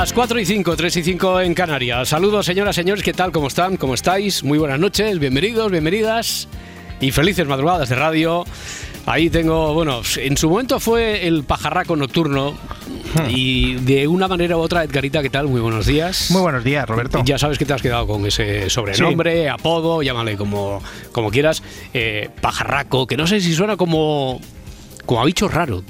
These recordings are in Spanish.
Las 4 y 5, 3 y 5 en Canarias. Saludos, señoras, señores, ¿qué tal? ¿Cómo están? ¿Cómo estáis? Muy buenas noches, bienvenidos, bienvenidas y felices madrugadas de radio. Ahí tengo, bueno, en su momento fue el pajarraco nocturno y de una manera u otra, Edgarita, ¿qué tal? Muy buenos días. Muy buenos días, Roberto. Ya sabes que te has quedado con ese sobrenombre, apodo, llámale como, como quieras, eh, pajarraco, que no sé si suena como como a bichos raros.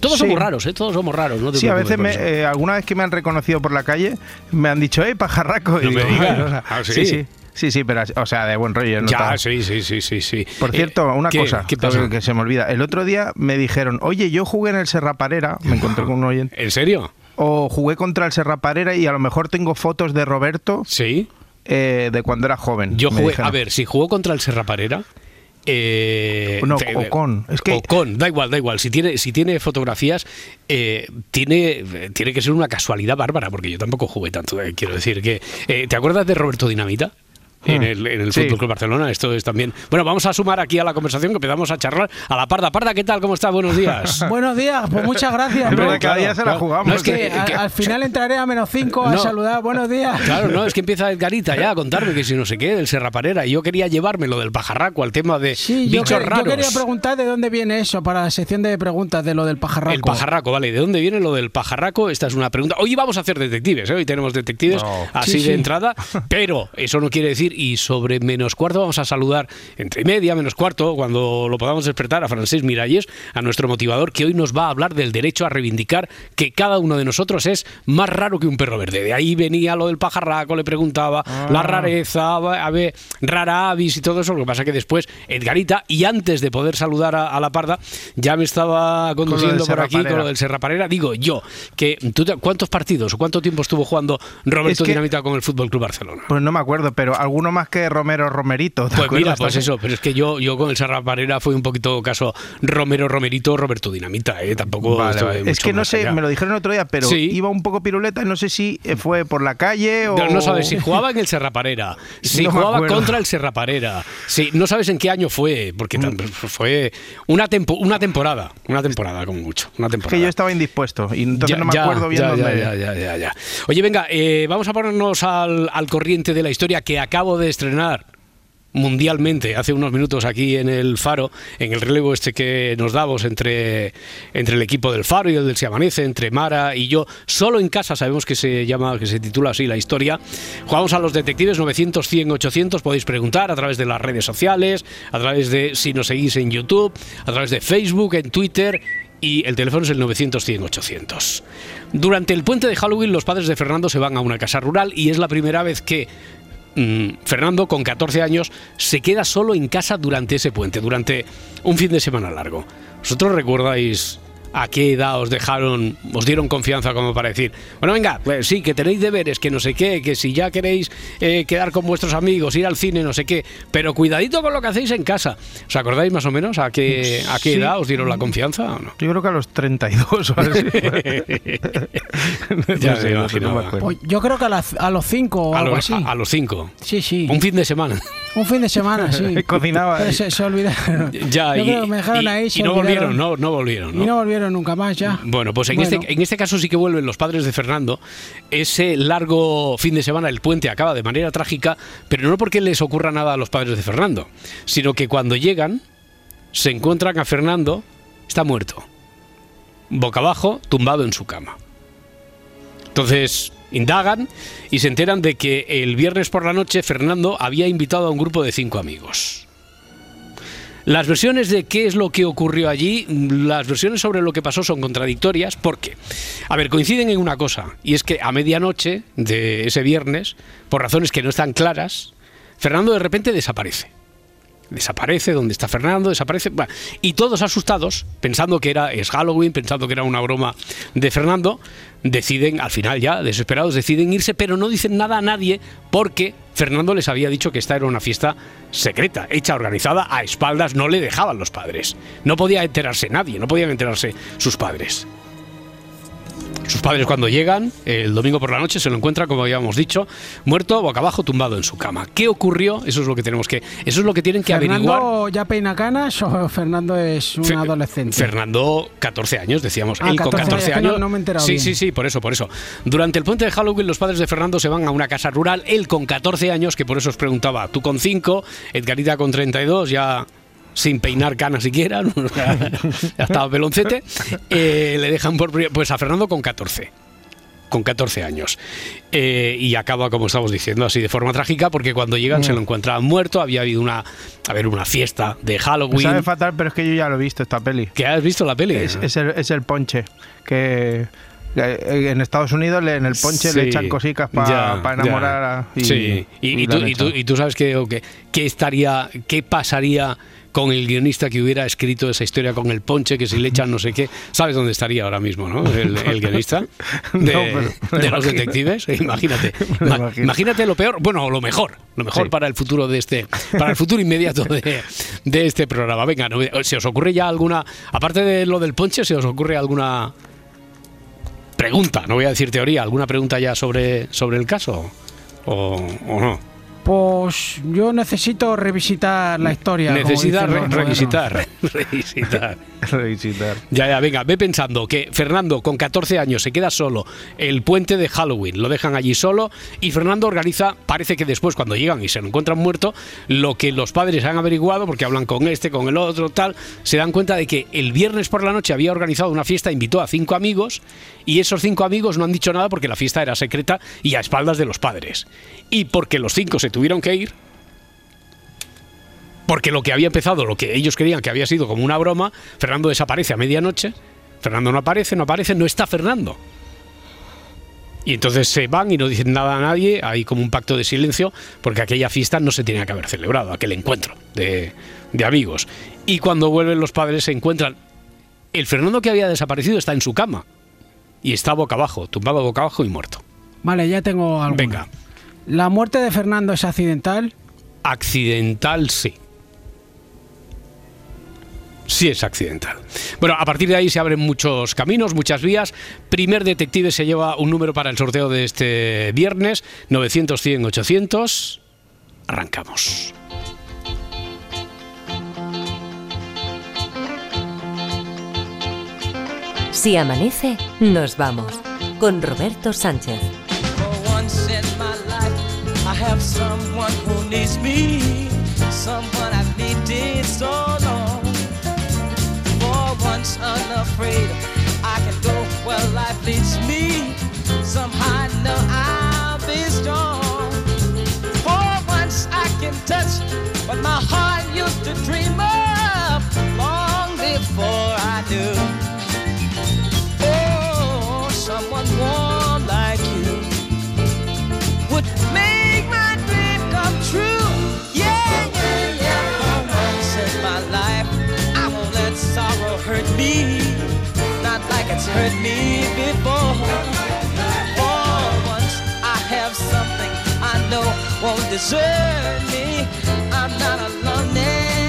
Todos somos raros, ¿eh? Todos somos raros. No sí, a veces, eh, alguna vez que me han reconocido por la calle, me han dicho, ¡eh, pajarraco! y me ah, ¿sí? sí, sí. Sí, pero, o sea, de buen rollo. ¿no? Ya, sí, sí, sí, sí, sí. Por cierto, una cosa Que, se me olvida. El otro día me dijeron, oye, yo jugué en el Serraparera, me encontré con un oyente. ¿En serio? O jugué contra el Serraparera y a lo mejor tengo fotos de Roberto. Sí. Eh, de cuando era joven. Yo jugué, a ver, si jugó contra el Serraparera, eh, no, o con. Es que... O con, da igual, da igual. Si tiene, si tiene fotografías, eh, tiene, tiene que ser una casualidad bárbara, porque yo tampoco jugué tanto. Eh, quiero decir que. Eh, ¿Te acuerdas de Roberto Dinamita? En ah, el, en el Fútbol Club Barcelona. Esto es también. Bueno, vamos a sumar aquí a la conversación que empezamos a charlar a la Parda. Parda, ¿qué tal? ¿Cómo está? Buenos días. Buenos días, pues muchas gracias. Pero cada día se la jugamos. es que, al, final entraré a menos 5 a saludar. Buenos días. Claro, no, es que empieza Edgarita ya a contarme que si no sé qué, del Serraparera. Y yo quería llevármelo del pajarraco al tema de sí, bichos yo, raros. Yo quería preguntar de dónde viene eso para la sección de preguntas de lo del pajarraco. El pajarraco, vale. ¿De dónde viene lo del pajarraco? Esta es una pregunta. Hoy vamos a hacer detectives, ¿eh? Hoy tenemos detectives así de entrada. Pero eso no quiere decir, y sobre menos cuarto vamos a saludar entre media, menos cuarto, cuando lo podamos despertar a Francés Miralles, a nuestro motivador, que hoy nos va a hablar del derecho a reivindicar que cada uno de nosotros es más raro que un perro verde. De ahí venía lo del pajarraco, le preguntaba Ah. la rareza, a ver, rara avis y todo eso. Lo que pasa que después Edgarita, y antes de poder saludar a, a la parda, ya me estaba conduciendo por aquí con lo del Serraparera. Digo yo, que ¿tú te- ¿cuántos partidos o cuánto tiempo estuvo jugando Roberto Es que- Dinamita con el Fútbol Club Barcelona? Pues no me acuerdo, pero alguno más que Romero Romerito. ¿te Pues mira, pues eso, pero es que yo, yo con el Serra Parera fue un poquito caso Romero Romerito, Roberto Dinamita, ¿eh? Tampoco Vale. Es que no sé, allá. me lo dijeron otro día, pero Sí. iba un poco piruleta y no sé si eh, fue por la calle o. No, no sabes si jugaba en el Serraparera, si No jugaba contra el Serraparera, si no sabes en qué año fue, porque tam- fue una, tempo- una temporada, una temporada como mucho, una Es temporada. que yo estaba indispuesto y entonces Ya, no me ya, acuerdo bien ya, dónde. ya, ya, ya, ya, ya. Oye, venga, eh, vamos a ponernos al, al corriente de la historia que de estrenar mundialmente hace unos minutos aquí en el Faro, en el relevo este que nos damos entre, entre el equipo del Faro y el del Se Amanece, entre Mara y yo, solo en casa sabemos que se llama, que se titula así la historia. Jugamos a los detectives 900, 100, 800, podéis preguntar a través de las redes sociales, a través de si nos seguís en YouTube, a través de Facebook, en Twitter y el teléfono es el 900 100 800. Durante el puente de Halloween los padres de Fernando se van a una casa rural y es la primera vez que mm, Fernando, con 14 años, se queda solo en casa durante ese puente, durante un fin de semana largo. ¿Vosotros recordáis a qué edad os dejaron, os dieron confianza como para decir, bueno, venga, pues sí, que tenéis deberes, que no sé qué, que si ya queréis eh, quedar con vuestros amigos, ir al cine, no sé qué, pero cuidadito con lo que hacéis en casa. ¿Os acordáis más o menos a qué, a qué Sí. edad os dieron la confianza o no? Yo creo que a los 32 o así. Ya No sé, me no me. Pues yo creo que a, las- a los 5 o A algo los, así. a- a los cinco. Sí, sí. Un fin de semana. Un fin de semana, sí. Cocinaba se, se olvidaron. Ya, Yo y, creo que me dejaron y- ahí, y no olvidaron. volvieron, no, no volvieron. ¿no? Y no volvieron nunca más ya. Bueno, pues en, Bueno. este, en este caso sí que vuelven los padres de Fernando. Ese largo fin de semana, el puente acaba de manera trágica, pero no porque les ocurra nada a los padres de Fernando, sino que cuando llegan, se encuentran a Fernando, está muerto, boca abajo, tumbado en su cama. Entonces indagan y se enteran de que el viernes por la noche Fernando había invitado a un grupo de cinco amigos. Las versiones de qué es lo que ocurrió allí, las versiones sobre lo que pasó son contradictorias porque A ver, coinciden en una cosa, y es que a medianoche de ese viernes, por razones que no están claras, Fernando de repente desaparece desaparece, ¿dónde está Fernando? Desaparece. y todos asustados, pensando que era es Halloween, pensando que era una broma de Fernando, deciden, al final ya, desesperados, deciden irse, pero no dicen nada a nadie porque Fernando les había dicho que esta era una fiesta secreta, hecha, organizada a espaldas, no le dejaban los padres. No podía enterarse nadie, no podían enterarse sus padres. Sus padres cuando llegan, el domingo por la noche, se lo encuentran, como habíamos dicho, muerto, boca abajo, tumbado en su cama. ¿Qué ocurrió? Eso es lo que tenemos que, eso es lo que tienen que ¿Fernando averiguar. ya peina canas o Fernando es un adolescente? Fernando, 14 años, decíamos. Ah, él con 14 años. No, me he sí, sí, sí, por eso, por eso. Durante el puente de Halloween, los padres de Fernando se van a una casa rural. Él con 14 años, que por eso os preguntaba, tú con 5, Edgarita con 32, ya sin peinar canas siquiera, ya estaba peloncete, eh, le dejan por pues a Fernando con 14 con 14 años. Eh, y acaba, como estamos diciendo, así de forma trágica, porque cuando llegan se lo encuentran muerto. Había habido una, a ver, una fiesta de Halloween. sabe fatal, pero es que yo ya lo he visto esta peli. ¿Qué has visto la peli? Es, el, ponche. Que en Estados Unidos en el ponche le echan cositas para enamorar a, sí y, tú, y, tú, sabes que, qué estaría qué pasaría con el guionista que hubiera escrito esa historia con el ponche, que si le echan no sé qué, ¿sabes dónde estaría ahora mismo, no? El, guionista de, los detectives, imagínate. imagínate lo peor, bueno, lo mejor, lo mejor para el futuro de este, para el futuro inmediato de, de este programa. Venga, ¿se os ocurre ya alguna, aparte de lo del ponche, se os ocurre alguna pregunta, no voy a decir teoría, alguna pregunta ya sobre, sobre el caso? ¿O, o no? Pues yo necesito revisitar la historia. Necesita revisitar. revisitar. revisitar. Ya, ya, venga, ve pensando que Fernando con 14 años se queda solo, el puente de Halloween, lo dejan allí solo y Fernando organiza, parece que después cuando llegan y se lo encuentran muerto, lo que los padres han averiguado, porque hablan con este, con el otro, tal, se dan cuenta de que el viernes por la noche había organizado una fiesta, invitó a cinco amigos y esos cinco amigos no han dicho nada porque la fiesta era secreta y a espaldas de los padres. Y porque los cinco se tuvieron que ir porque lo que había empezado, lo que ellos creían que había sido como una broma, Fernando desaparece a medianoche, Fernando no aparece, no aparece, no está Fernando. Y entonces se van y no dicen nada a nadie, hay como un pacto de silencio, porque aquella fiesta no se tenía que haber celebrado, aquel encuentro de, de amigos. Y cuando vuelven los padres se encuentran, el Fernando que había desaparecido está en su cama, y está boca abajo, tumbado boca abajo y muerto. Vale, ya tengo algo. Venga. ¿La muerte de Fernando es accidental? Accidental, sí. Sí es accidental. Bueno, a partir de ahí se abren muchos caminos, muchas vías. Primer detective se lleva un número para el sorteo de este viernes, 900, 100, 800. Arrancamos. Si amanece, nos vamos. Con Roberto Sánchez. Have someone who needs me, someone I've needed so long. For once unafraid, I can go where life leads me. Somehow I know I'll be strong. For once I can touch what my heart used to dream of long before I knew. It's hurt me before. For once, I have something I know won't desert me. I'm not alone anymore.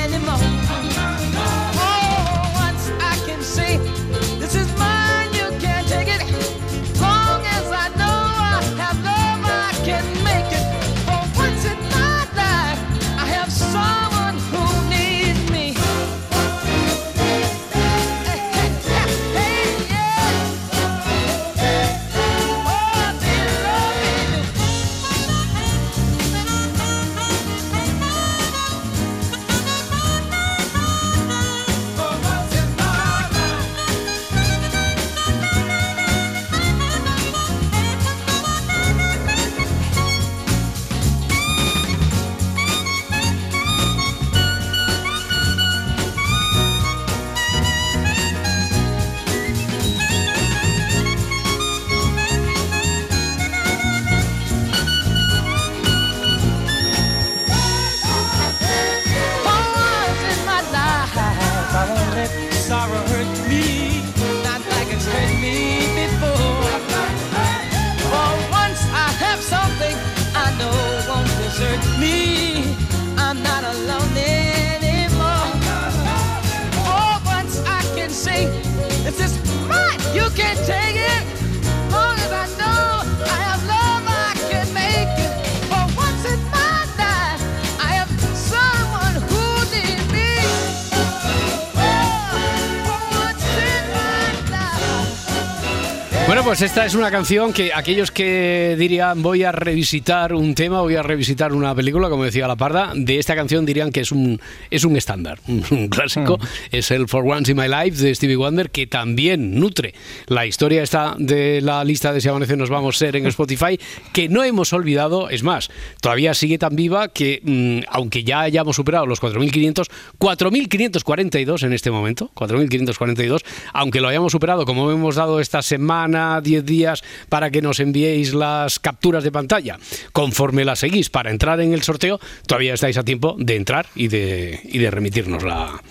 Pues esta es una canción que aquellos que dirían voy a revisitar un tema, voy a revisitar una película, como decía La Parda, de esta canción dirían que es un, es un estándar, un, clásico. Mm. Es el For Once in My Life de Stevie Wonder, que también nutre la historia esta de la lista de Si Amanece Nos Vamos a Ser en Spotify, que no hemos olvidado, es más, todavía sigue tan viva que, mm, aunque ya hayamos superado los 4.500, 4.542 en este momento, 4.542, aunque lo hayamos superado, como hemos dado esta semana, 10 días, para que nos enviéis las capturas de pantalla, conforme las seguís para entrar en el sorteo, todavía estáis a tiempo de entrar y de, y de remitirnos la,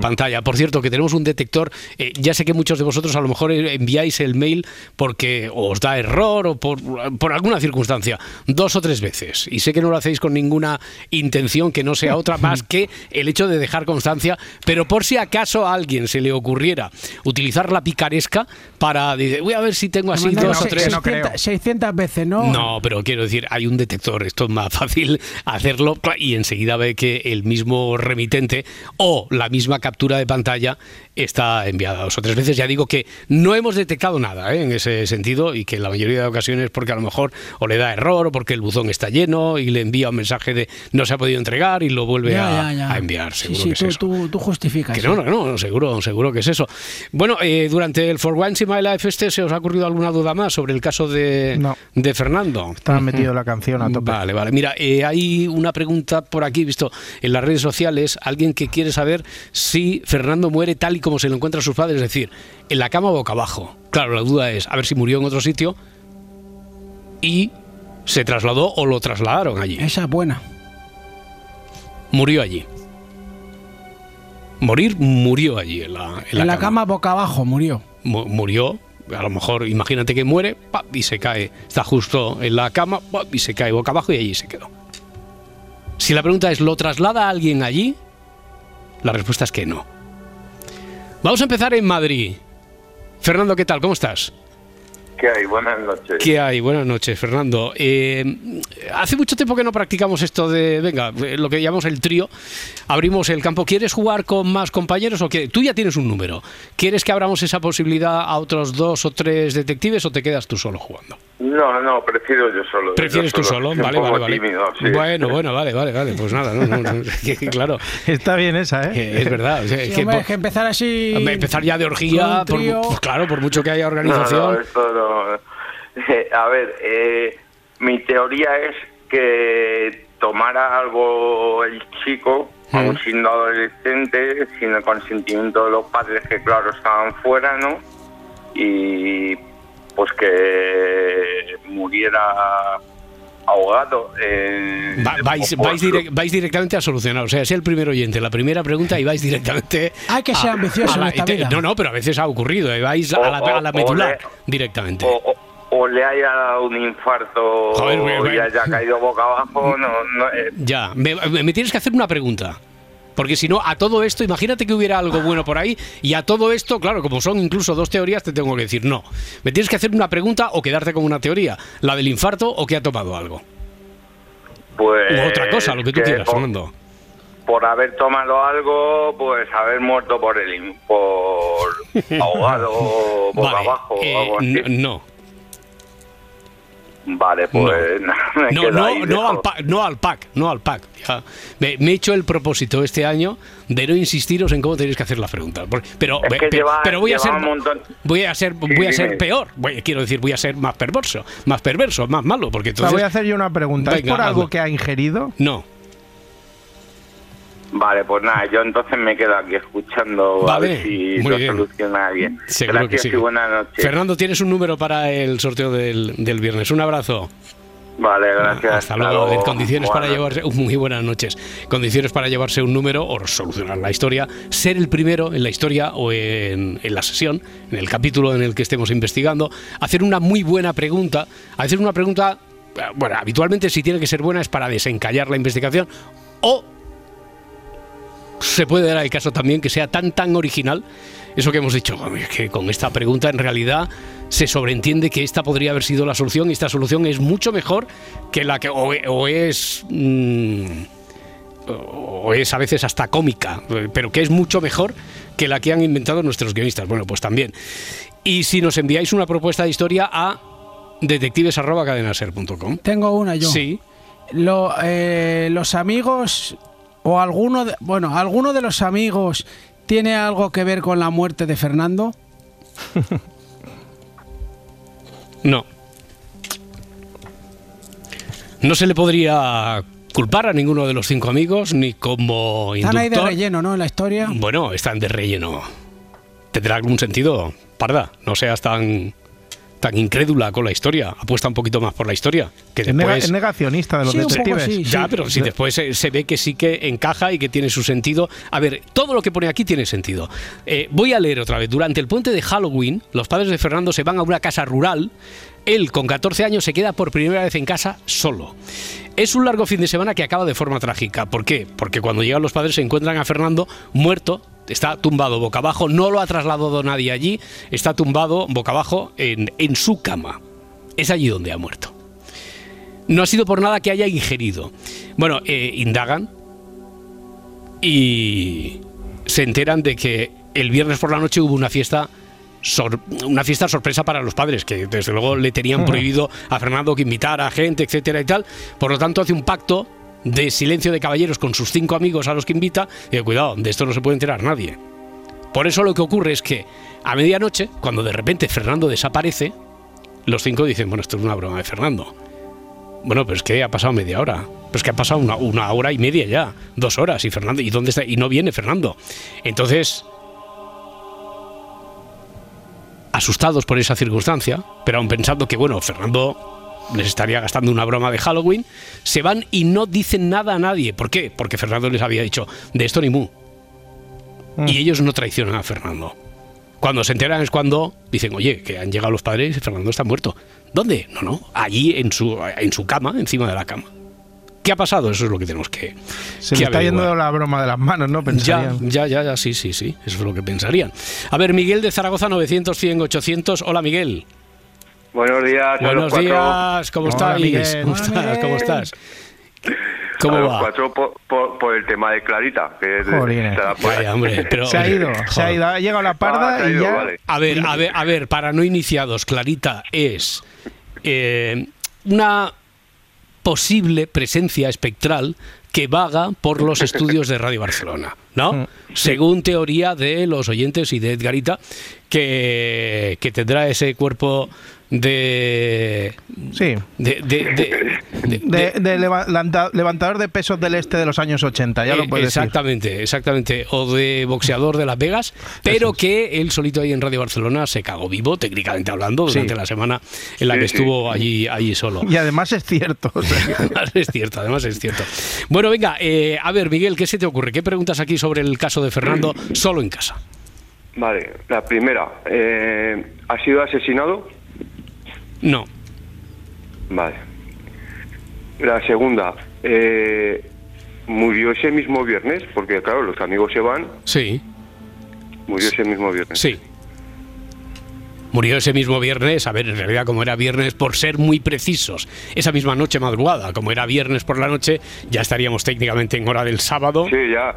pantalla. Por cierto, que tenemos un detector, eh, ya sé que muchos de vosotros a lo mejor enviáis el mail porque os da error o por, por alguna circunstancia, dos o tres veces, y sé que no lo hacéis con ninguna intención que no sea otra más que el hecho de dejar constancia, pero por si acaso a alguien se le ocurriera utilizar la picaresca para decir, voy a ver si tengo así dos o tres. 600, veces, ¿no? No, pero quiero decir, hay un detector, esto es más fácil hacerlo y enseguida ve que el mismo remitente o la misma captura de pantalla está enviada dos o tres veces. Ya digo que no hemos detectado nada ¿eh? en ese sentido y que en la mayoría de ocasiones porque a lo mejor o le da error o porque el buzón está lleno y le envía un mensaje de no se ha podido entregar y lo vuelve a, enviar. Seguro sí, sí, tú, Tú, justificas. no, no, no, seguro, seguro que es eso. Bueno, eh, durante el For Once in My Life este, ¿se os ha ocurrido alguna duda más sobre el caso de, de Fernando? Estaba metido la canción a tope. Vale, vale. Mira, eh, hay una pregunta por aquí, visto en las redes sociales, alguien que quiere saber si Fernando muere tal y como se lo encuentra a sus padres, es decir, en la cama boca abajo. Claro, la duda es a ver si murió en otro sitio y se trasladó o lo trasladaron allí. Esa es buena. Murió allí. Morir murió allí en la, en la, cama. boca abajo murió. murió, a lo mejor imagínate que muere y se cae, está justo en la cama y se cae boca abajo y allí se quedó. Si la pregunta es, ¿lo traslada alguien allí? La respuesta es que no. Vamos a empezar en Madrid. Fernando, ¿qué tal? ¿Cómo estás? ¿Qué hay? Buenas noches. ¿Qué hay? Buenas noches, Fernando. Eh, hace mucho tiempo que no practicamos esto de, venga, lo que llamamos el trío. Abrimos el campo. ¿Quieres jugar con más compañeros o qué? Tú ya tienes un número. ¿Quieres que abramos esa posibilidad a otros dos o tres detectives o te quedas tú solo jugando? No, no, prefiero yo solo. ¿Prefieres tú solo? Vale, vale, vale. Bueno, bueno, vale, vale, vale. Pues nada, no, claro. Está bien esa, ¿eh? Es verdad. que, empezar así. Empezar ya de orgía, por, pues claro, por mucho que haya organización. a ver, eh, mi teoría es que tomara algo el chico, aún siendo adolescente, sin el consentimiento de los padres que, claro, estaban fuera, ¿no? Y pues que muriera ahogado. Eh, vais, vais, directamente a solucionar. O sea, es el primer oyente, la primera pregunta y vais directamente. Hay que ser ambicioso en esta vida. No, no, pero a veces ha ocurrido. Y vais a la, a la medular directamente o le haya dado un infarto o le haya caído boca abajo. No, eh. Ya, me, tienes que hacer una pregunta. Porque si no, a todo esto, imagínate que hubiera algo bueno por ahí, y a todo esto, claro, como son incluso dos teorías, te tengo que decir no. Me tienes que hacer una pregunta o quedarte con una teoría, la del infarto o que ha tomado algo. Pues. Otra cosa, lo que tú quieras, Fernando. Por haber tomado algo, pues haber muerto por el por ahogado boca abajo. o algo así. No, Vale, pues no, no, no, al pack, no al pack, no al pack. Me, he hecho el propósito este año de no insistiros en cómo tenéis que hacer la pregunta. Pero, pero, voy a ser voy a ser voy a ser peor. quiero decir, voy a ser más perverso, más perverso, más malo, porque entonces. voy a hacer yo una pregunta. ¿Es por algo que ha ingerido? No. Vale, pues nada, yo entonces me quedo aquí escuchando a ver si lo soluciona bien. Gracias y buenas noches. Fernando, tienes un número para el sorteo del, del viernes. Un abrazo. Vale, gracias. Hasta luego. Condiciones para llevarse, muy buenas noches. Condiciones para llevarse un número o solucionar la historia, ser el primero en la historia o en, en, la sesión, en el capítulo en el que estemos investigando, hacer una muy buena pregunta, hacer una pregunta, bueno, habitualmente si tiene que ser buena es para desencallar la investigación o se puede dar el caso también que sea tan tan original eso que hemos dicho, que con esta pregunta en realidad se sobreentiende que esta podría haber sido la solución y esta solución es mucho mejor que la que o, es mm, o es a veces hasta cómica, pero que es mucho mejor que la que han inventado nuestros guionistas. Bueno, pues también. y si nos enviáis una propuesta de historia a detectives.cadenaser.com. Tengo una yo. Sí. Eh, los amigos o alguno de, bueno, alguno de los amigos tiene algo que ver con la muerte de Fernando? no. No se le podría culpar a ninguno de los cinco amigos ni como Están ahí de relleno, ¿no? En la historia. Bueno, están de relleno. ¿Tendrá algún sentido? Parda, no seas tan tan incrédula con la historia, apuesta un poquito más por la historia. Que es, negacionista de los detectives. ya, pero si después se, ve que sí que encaja y que tiene su sentido. A ver, todo lo que pone aquí tiene sentido. Eh, voy a leer otra vez. Durante el puente de Halloween, los padres de Fernando se van a una casa rural. Él, con 14 años, se queda por primera vez en casa solo. Es un largo fin de semana que acaba de forma trágica. ¿Por qué? Porque cuando llegan los padres se encuentran a Fernando muerto está tumbado boca abajo, no lo ha trasladado nadie allí, está tumbado boca abajo en, su cama. Es allí donde ha muerto. No ha sido por nada que haya ingerido. Bueno, eh, indagan y se enteran de que el viernes por la noche hubo una fiesta una fiesta sorpresa para los padres, que desde luego le tenían prohibido a Fernando que invitara a gente, etcétera y tal. Por lo tanto, hace un pacto de silencio de caballeros con sus cinco amigos a los que invita, y cuidado, de esto no se puede enterar nadie. Por eso lo que ocurre es que a medianoche, cuando de repente Fernando desaparece, los cinco dicen, bueno, esto es una broma de Fernando. Bueno, pero es que ha pasado media hora. Pues que ha pasado una, una hora y media ya, dos horas, y Fernando, ¿y dónde está? Y no viene Fernando. Entonces, asustados por esa circunstancia, pero aún pensando que, bueno, Fernando les estaría gastando una broma de Halloween, se van y no dicen nada a nadie. ¿Por qué? Porque Fernando les había dicho, de esto ni mu. Mm. Y ellos no traicionan a Fernando. Cuando se enteran es cuando dicen, oye, que han llegado los padres y Fernando está muerto. ¿Dónde? No, no, allí en su, en su cama, encima de la cama. ¿Qué ha pasado? Eso es lo que tenemos que. Se le está yendo la broma de las manos, ¿no? Pensarían. Ya, ya, ya, sí, sí, sí. Eso es lo que pensarían. A ver, Miguel de Zaragoza, 900, 100, 800. Hola, Miguel. Buenos días. Buenos días, ¿cómo estás? ¿Cómo estás? ¿Cómo estás? ¿Cómo va? Cuatro por, el tema de Clarita. Que se ha ido, se ha ido, ha llegado la parda ah, y ya... A ver, a ver, a ver, para no iniciados, Clarita es eh, una posible presencia espectral que vaga por los estudios de Radio Barcelona, ¿no? Mm. Según teoría de los oyentes y de Edgarita, que, que tendrá ese cuerpo de. Sí. De, de, levantador de pesos del este de los años 80, ya lo puedes Exactamente, decir. exactamente. O de boxeador de Las Vegas, pero que él solito ahí en Radio Barcelona se cagó vivo, técnicamente hablando, durante la semana en la que estuvo allí, allí solo. Y además es cierto. además es cierto, además es cierto. Bueno, venga, eh, a ver, Miguel, ¿qué se te ocurre? ¿Qué preguntas aquí sobre el caso de Fernando solo en casa? Vale, la primera, eh, ¿ha sido asesinado? No. Vale. La segunda, eh, murió ese mismo viernes, porque claro, los amigos se van. Sí. Murió ese mismo viernes. Sí. Murió ese mismo viernes, a ver, en realidad como era viernes, por ser muy precisos, esa misma noche madrugada, como era viernes por la noche, ya estaríamos técnicamente en hora del sábado. Sí, ya.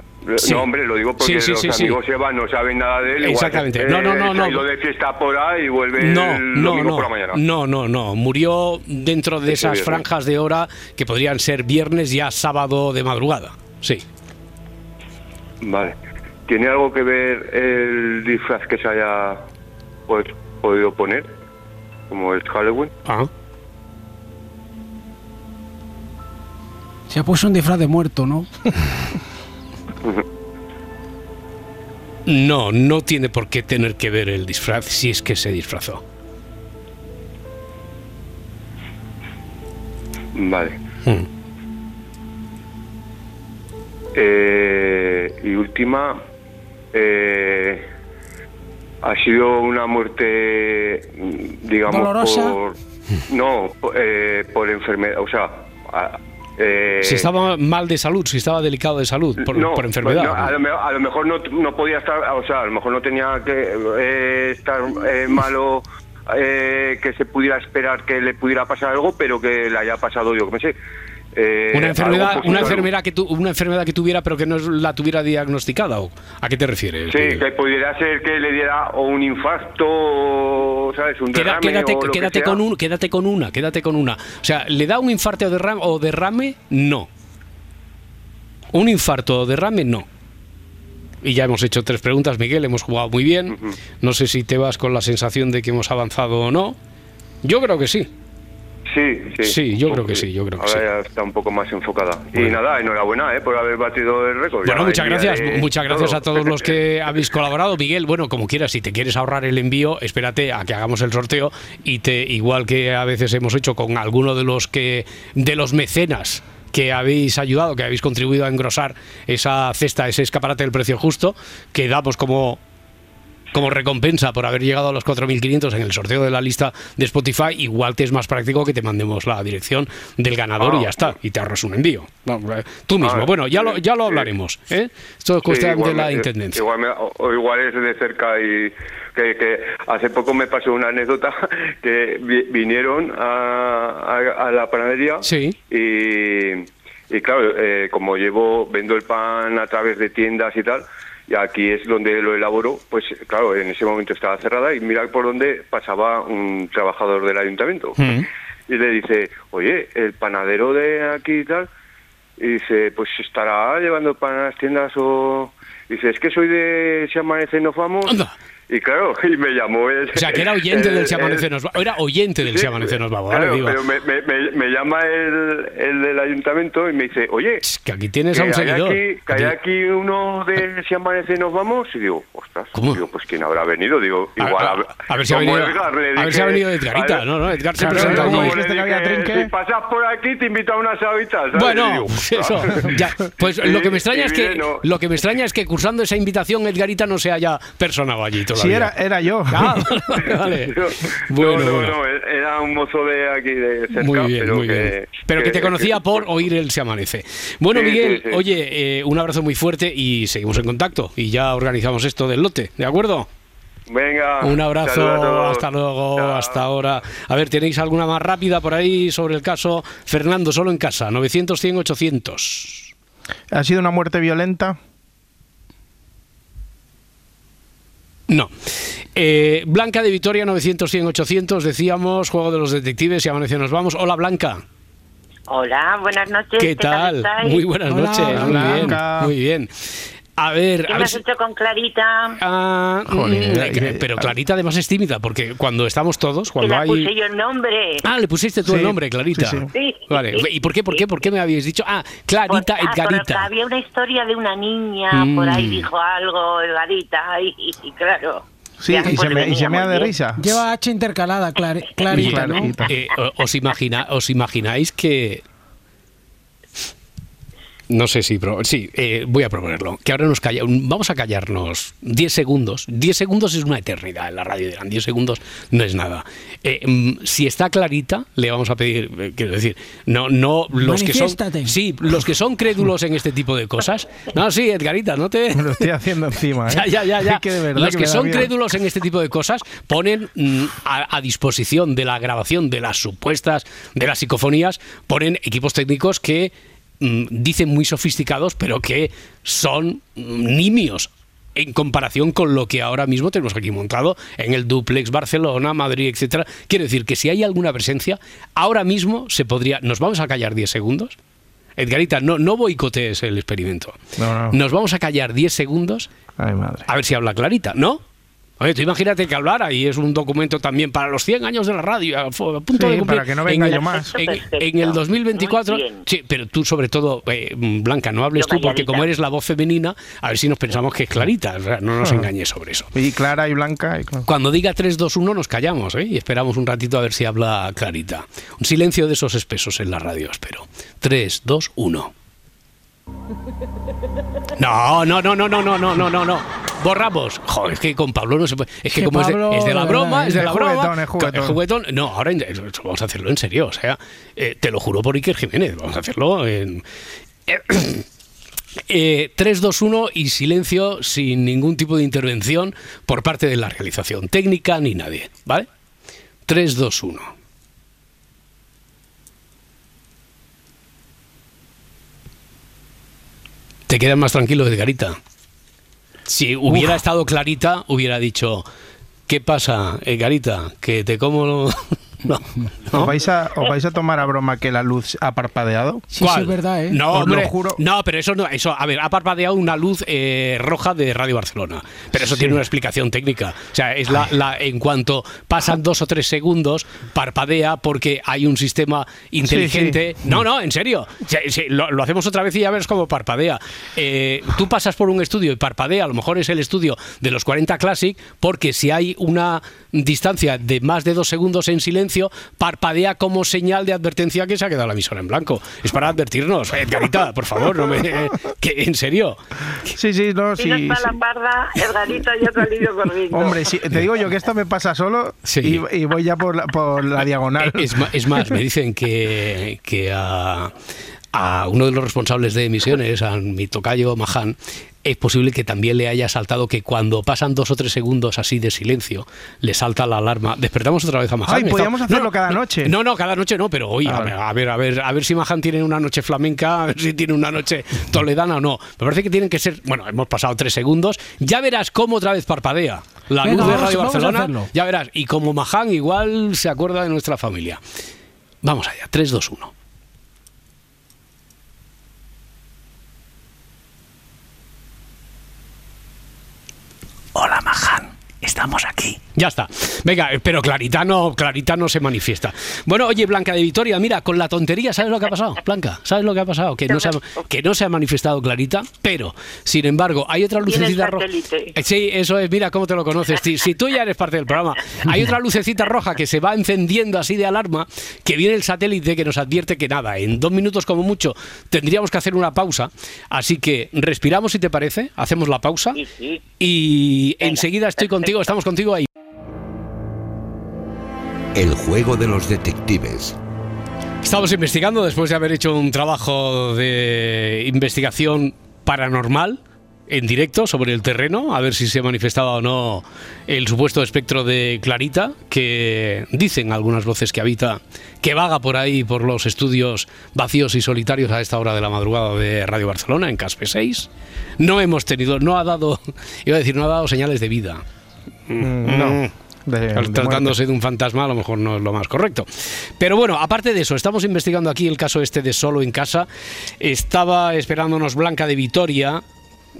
No, hombre, lo digo porque los amigos se van, no saben nada de él. Exactamente. no, no, no. no. de fiesta por ahí y vuelve no, no, no, por la mañana. No, no, no. Murió dentro de esas franjas de hora que podrían ser viernes ya sábado de madrugada. Sí. Vale. ¿Tiene algo que ver el disfraz que se haya pues podido poner, como es Halloween. Ah. Se ha puesto un disfraz de muerto, ¿no? no, no tiene por qué tener que ver el disfraz si es que se disfrazó. Vale. Hmm. Eh, y última, eh, ha sido una muerte, digamos, por... No, eh, por enfermedad, o sea... Eh, si estaba mal de salud, si estaba delicado de salud, por, por enfermedad. a, lo, mejor no, no, podía estar, o sea, a lo mejor no tenía que eh, estar eh, malo, que se pudiera esperar que le pudiera pasar algo, pero que le haya pasado, yo que sé, Eh, una enfermedad, una enfermedad que tu, una enfermedad que tuviera pero que no la tuviera diagnosticada o a qué te refieres? Sí, que pudiera ser que le diera o un infarto, ¿sabes? Un derrame quédate, o quédate con un, quédate con una, quédate con una. O sea, le da un infarto o derrame, o derrame, no. Un infarto o derrame, no. Y ya hemos hecho tres preguntas, Miguel, hemos jugado muy bien. No sé si te vas con la sensación de que hemos avanzado o no. Yo creo que sí. Sí, sí. Sí, yo creo que sí, yo creo que Ahora ya está un poco más enfocada. Y nada, enhorabuena ¿eh? por haber batido el récord. Bueno, muchas gracias, muchas gracias a todos los que habéis colaborado. Miguel, bueno, como quieras, si te quieres ahorrar el envío, espérate a que hagamos el sorteo y te igual que a veces hemos hecho con alguno de los que de los mecenas que habéis ayudado, que habéis contribuido a engrosar esa cesta, ese escaparate del precio justo, que damos como como recompensa por haber llegado a los 4.500 en el sorteo de la lista de Spotify, igual te es más práctico que te mandemos la dirección del ganador y ya está, y te ahorras un envío. Eh, tú mismo. bueno, ya lo, ya lo hablaremos. ¿eh? Esto es cuestión de la intendencia. Igual, o, igual es de cerca y que, hace poco me pasó una anécdota que vinieron a, la panadería y, claro, eh, como llevo, vendo el pan a través de tiendas y tal, y aquí es donde lo elaboro, pues claro, en ese momento estaba cerrada y mira por dónde pasaba un trabajador del ayuntamiento. Mm. Y le dice, oye, el panadero de aquí y tal, y dice, pues estará llevando pan a las tiendas o... Dice, es que soy de Si Amanece Nos Vamos. Y claro, y me llamó él. O sea, que era oyente del Si Amanece Nos Vamos. Era oyente del Si Amanece Nos Vamos. Claro, pero me, me, me, llama el, el, del ayuntamiento y me dice, oye. Que aquí tienes a un seguidor. Aquí, que hay aquí uno de Si Amanece Nos Vamos. Y digo, ostras. ¿Cómo? Digo, pues quién habrá venido. Digo, igual. A, a, ver si ha venido. Edgar, a ver si ha venido Edgarita. No, no, Edgar se presenta allí. Si pasas por aquí, te invito a unas habitas. Bueno, eso. Ya. Pues lo que me extraña es que. Lo que me extraña es que cursando esa invitación, Edgarita no se haya personado allí todavía. Sí, era, era yo. Ah, vale. Bueno, no, no, era un mozo de aquí de cerca, muy bien, pero, muy que, bien. pero que, te conocía por oír el Se Amanece. Bueno, Miguel, oye, eh, un abrazo muy fuerte y seguimos en contacto. Y ya organizamos esto del lote, ¿de acuerdo? Venga. Un abrazo, hasta luego, hasta ahora. A ver, ¿tenéis alguna más rápida por ahí sobre el caso Fernando, solo en casa? 900, 100, 800. ¿Ha sido una muerte violenta? No. Eh, Blanca de Vitoria, 900, 100, 800. Decíamos, juego de los detectives y amaneció nos vamos. Hola, Blanca. Hola, buenas noches. ¿Qué, tal? Muy buenas noches. muy bien. Muy bien. A ver. ¿Qué me has hecho con Clarita? Ah, mm, pero Clarita además es tímida, porque cuando estamos todos, cuando le hay. puse yo el nombre. Ah, le pusiste tú el nombre, Clarita. Sí, Vale. ¿Y por qué, por qué, por qué me habíais dicho? Ah, Clarita, ah, Edgarita. había una historia de una niña, por ahí mm. dijo algo, Edgarita, y, claro. Sí, y se, me, y se me da de risa. Lleva H intercalada, Clarita, ¿no? Eh, os, imagina, ¿Os imagináis que no sé si, pero sí, eh, voy a proponerlo. Que ahora nos calla, vamos a callarnos 10 segundos. 10 segundos es una eternidad en la radio de 10 segundos no es nada. Eh, mm, si está clarita, le vamos a pedir, eh, quiero decir, no, no los que son, sí, los que son crédulos en este tipo de cosas. No, sí, Edgarita, no te. Me lo estoy haciendo encima. Ya, ya, ya, ya. los que, son crédulos en este tipo de cosas ponen mm, a, a disposición de la grabación de las supuestas, de las psicofonías, ponen equipos técnicos que dicen muy sofisticados, pero que son nimios en comparación con lo que ahora mismo tenemos aquí montado en el duplex Barcelona, Madrid, etcétera. Quiero decir que si hay alguna presencia, ahora mismo se podría. ¿Nos vamos a callar 10 segundos? Edgarita, no, no boicotees el experimento. Nos vamos a callar 10 segundos. A ver si habla Clarita, ¿no? Oye, tú imagínate que hablara y es un documento también para los 100 años de la radio, a punto de para que no venga yo más. En, el 2024, sí, pero tú sobre todo, eh, Blanca, no hables tú porque como eres la voz femenina, a ver si nos pensamos que es Clarita, no nos engañes sobre eso. Y Clara y Blanca. Cuando diga 3, 2, 1 nos callamos ¿eh? y esperamos un ratito a ver si habla Clarita. Un silencio de esos espesos en la radio, espero. 3, 2, 1. No, no, no, no, no, no, no, no, no, no. Borramos. Joder, es que con Pablo no se puede. Es que, como es, de, la broma, es de la broma. Juguetón, juguetón. No, ahora vamos a hacerlo en serio. O sea, eh, te lo juro por Iker Jiménez. Vamos a hacerlo en. Eh, 3, 2, 1 y silencio sin ningún tipo de intervención por parte de la realización técnica ni nadie. ¿Vale? 3, 2, 1. Te quedas más tranquilo, Edgarita. Si hubiera estado clarita, hubiera dicho, ¿qué pasa, Edgarita? Que te como no, ¿Os, vais a, vais a tomar a broma que la luz ha parpadeado? Sí, es verdad, ¿eh? No, juro. no, pero eso no. Eso, a ver, ha parpadeado una luz eh, roja de Radio Barcelona. Pero eso tiene una explicación técnica. O sea, es la, la, en cuanto pasan dos o tres segundos, parpadea porque hay un sistema inteligente. no, no, en serio. lo, hacemos otra vez y ya ves cómo parpadea. Eh, tú pasas por un estudio y parpadea, a lo mejor es el estudio de los 40 Classic, porque si hay una distancia de más de dos segundos en silencio, parpadea como señal de advertencia que se ha quedado la emisora en blanco. Es para advertirnos. Edgarita, por favor, no me... que, ¿En serio? Sí, sí, no, sí. Si la parda, Edgarita ya salido corriendo. Hombre, te digo yo que esto me pasa solo y, voy ya por la, por la diagonal. Es, más, me dicen que, que a a uno de los responsables de emisiones, a mi tocayo Mahan, es posible que también le haya saltado que cuando pasan dos o tres segundos así de silencio, le salta la alarma. Despertamos otra vez a Mahan. Ay, podríamos hacerlo cada noche. No, no, cada noche no, pero hoy, a, ver, a ver, a ver, si Mahan tiene una noche flamenca, a ver si tiene una noche toledana o no. Me parece que tienen que ser, bueno, hemos pasado tres segundos, ya verás cómo otra vez parpadea la luz de Radio Barcelona, ya verás. Y como Mahan igual se acuerda de nuestra familia. Vamos allá, 3, 2, 1. Hola, Mahan. Estamos aquí. Ya está. Venga, pero Clarita no, Clarita no se manifiesta. Bueno, oye, Blanca de Vitoria, mira, con la tontería, ¿sabes lo que ha pasado? Blanca, ¿sabes lo que ha pasado? Que no se ha, que no se ha manifestado Clarita, pero, sin embargo, hay otra lucecita roja. Eh, sí, eso es, mira cómo te lo conoces. Si, si, tú ya eres parte del programa, hay otra lucecita roja que se va encendiendo así de alarma, que viene el satélite que nos advierte que nada, en dos minutos como mucho tendríamos que hacer una pausa. Así que respiramos, si te parece, hacemos la pausa y enseguida estoy contigo estamos contigo ahí. El juego de los detectives. Estamos investigando después de haber hecho un trabajo de investigación paranormal en directo sobre el terreno, a ver si se manifestaba o no el supuesto espectro de Clarita, que dicen algunas voces que habita, que vaga por ahí por los estudios vacíos y solitarios a esta hora de la madrugada de Radio Barcelona, en Caspe 6. No hemos tenido, no ha dado, iba a decir, no ha dado señales de vida. Mm, no. tratándose de un fantasma a lo mejor no es lo más correcto. Pero bueno, aparte de eso, estamos investigando aquí el caso este de Solo en Casa. Estaba esperándonos Blanca de Vitoria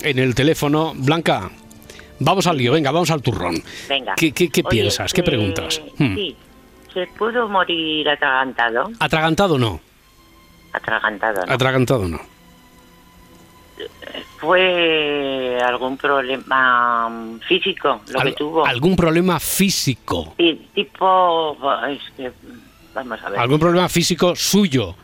en el teléfono. Blanca, vamos al lío, venga, vamos al turrón. Venga. ¿Qué, piensas? ¿Qué preguntas? Hmm. Sí, ¿se pudo morir atragantado? Atragantado no. Atragantado no. Atragantado no. ¿Fue algún problema físico lo que tuvo? ¿Algún problema físico? Sí, tipo... Es que, vamos a ver. ¿Algún problema físico suyo?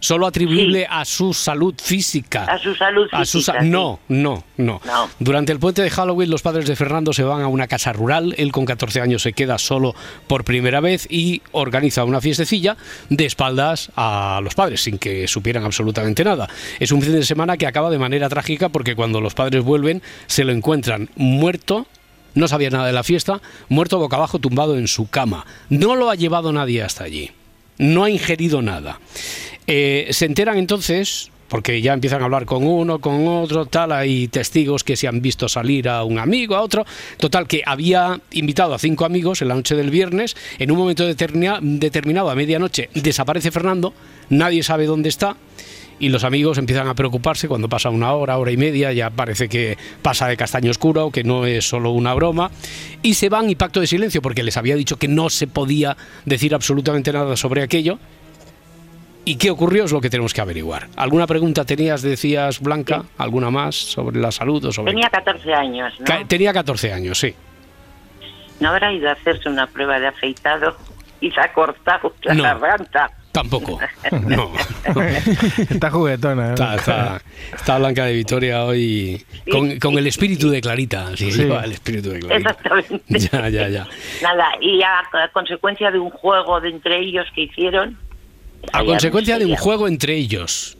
Solo atribuible a su salud física. A su salud física. no, no, no, Durante el puente de Halloween los padres de Fernando se van a una casa rural, él con 14 años se queda solo por primera vez y organiza una fiestecilla de espaldas a los padres, sin que supieran absolutamente nada. Es un fin de semana que acaba de manera trágica porque cuando los padres vuelven se lo encuentran muerto no sabía nada de la fiesta, muerto boca abajo tumbado en su cama. No lo ha llevado nadie hasta allí. No ha ingerido nada. Eh, se enteran entonces, porque ya empiezan a hablar con uno, con otro, tal, hay testigos que se han visto salir a un amigo, a otro, total que había invitado a cinco amigos en la noche del viernes, en un momento determinado a medianoche desaparece Fernando, nadie sabe dónde está. Y los amigos empiezan a preocuparse cuando pasa una hora, hora y media, ya parece que pasa de castaño oscuro, que no es solo una broma, y se van y pacto de silencio porque les había dicho que no se podía decir absolutamente nada sobre aquello, ¿Y qué ocurrió? Es lo que tenemos que averiguar. ¿Alguna pregunta tenías, decías, Blanca? ¿Alguna más sobre la salud o sobre...? Tenía 14 años, ¿no? Tenía 14 años, sí. ¿No habrá ido a hacerse una prueba de afeitado y se ha cortado la garganta? Tampoco, no. está juguetona. ¿eh? Está, Blanca de Vitoria hoy con, el espíritu de Clarita. Sí, el espíritu de Clarita. Exactamente. Ya, ya, ya. Nada, y a consecuencia de un juego de entre ellos que hicieron, a consecuencia de un juego entre ellos.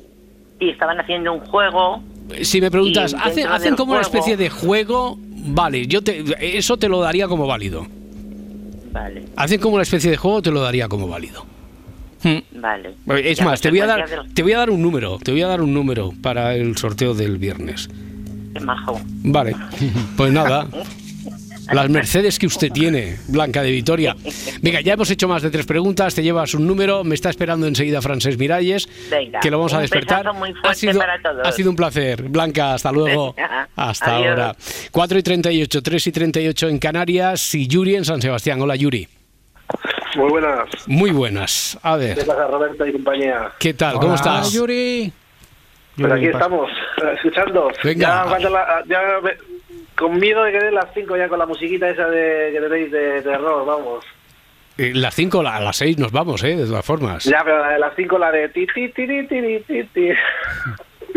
Sí, estaban haciendo un juego. Si me preguntas, ¿hacen, como una especie de juego? Vale, yo te, eso te lo daría como válido. Vale. Hacen como una especie de juego, te lo daría como válido. Hmm. Vale. Es más, te voy, a dar, te voy a dar un número, te voy a dar un número para el sorteo del viernes. Qué majo. Vale, pues nada. Las Mercedes que usted tiene, Blanca de Vitoria. Venga, ya hemos hecho más de tres preguntas, te llevas un número, me está esperando enseguida Francés Miralles, que lo vamos a despertar. ha, sido, ha sido un placer. Blanca, hasta luego. hasta ahora. 4 y 38, 3 y 38 en Canarias y Yuri en San Sebastián. Hola Yuri. Muy buenas. Muy buenas. A ver. ¿Qué pasa, Roberta y compañía? ¿Qué tal? ¿Cómo estás? Yuri. Pues aquí estamos, escuchando. Venga. Ya, con miedo de que den las 5 ya con la musiquita esa de, que tenéis de terror, vamos. Eh, las 5 a las 6 nos vamos, ¿eh? De todas formas. Ya, pero la de las 5, la de ti, ti, ti, ti, ti, ti.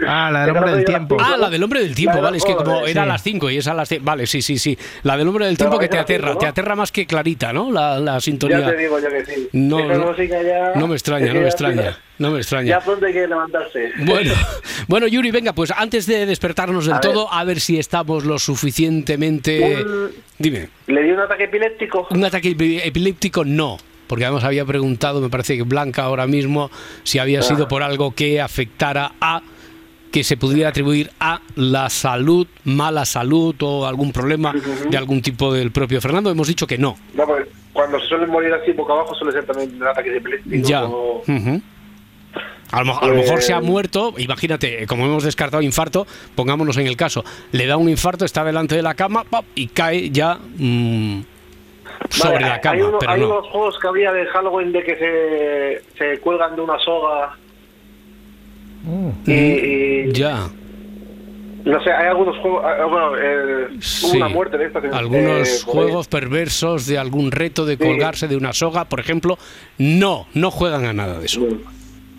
Ah, la del hombre del tiempo. Ah, la del hombre del tiempo, vale, es que como era a las 5 y es a las Vale, sí, sí, sí. La del hombre del tiempo que te aterra, te aterra más que clarita, ¿no? La, la sintonía. Ya te digo yo que sí. No, no, no me extraña, no me extraña. No me extraña. Ya pronto hay que levantarse. Bueno, bueno, Yuri, venga, pues antes de despertarnos del todo, a ver si estamos lo suficientemente. Dime. ¿Le dio un ataque epiléptico? Un ataque epiléptico no porque además había preguntado, me parece que Blanca ahora mismo, si había sido ah. por algo que afectara a que se pudiera atribuir a la salud, mala salud o algún problema de algún tipo del propio Fernando. Hemos dicho que no. No, pues cuando se suelen morir así boca abajo suele ser también un ataque de Ya. A lo, mejor se ha muerto, imagínate, como hemos descartado infarto, pongámonos en el caso, le da un infarto, está delante de la cama y cae ya mm, sobre la cama. Hay, hay unos juegos que había de Halloween de que se, se cuelgan de una soga y, ya. No sé, hay algunos juegos. Ah, bueno, eh, una muerte de estas. Algunos eh, juegos perversos de algún reto de colgarse de una soga, por ejemplo. No, no juegan a nada de eso.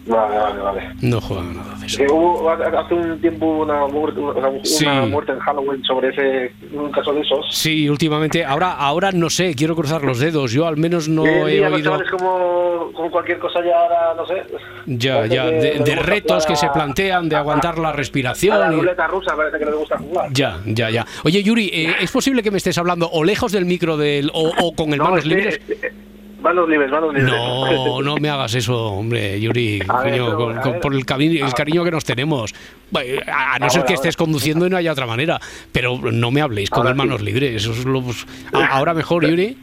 Vale, vale, vale. No juegan nada de eso. hubo hace un tiempo una muerte, una, muerte en Halloween sobre ese un caso de esos. Sí, últimamente. Ahora, ahora no sé, quiero cruzar los dedos. Yo al menos no he oído. Es como, como cualquier cosa ya ahora, no sé. Ya, ya, de, retos que se plantean, de aguantar la respiración. la ruleta rusa parece que no le gusta jugar. Ya, ya, ya. Oye, Yuri, eh, ¿es posible que me estés hablando o lejos del micro del, o, o con el manos libres? Manos libres, manos libres. No, no me hagas eso, hombre, Yuri. por el, el cariño que nos tenemos. A no ser que estés conduciendo y no haya otra manera. Pero no me habléis con las manos libres. Eso es lo, pues, ahora mejor, Yuri.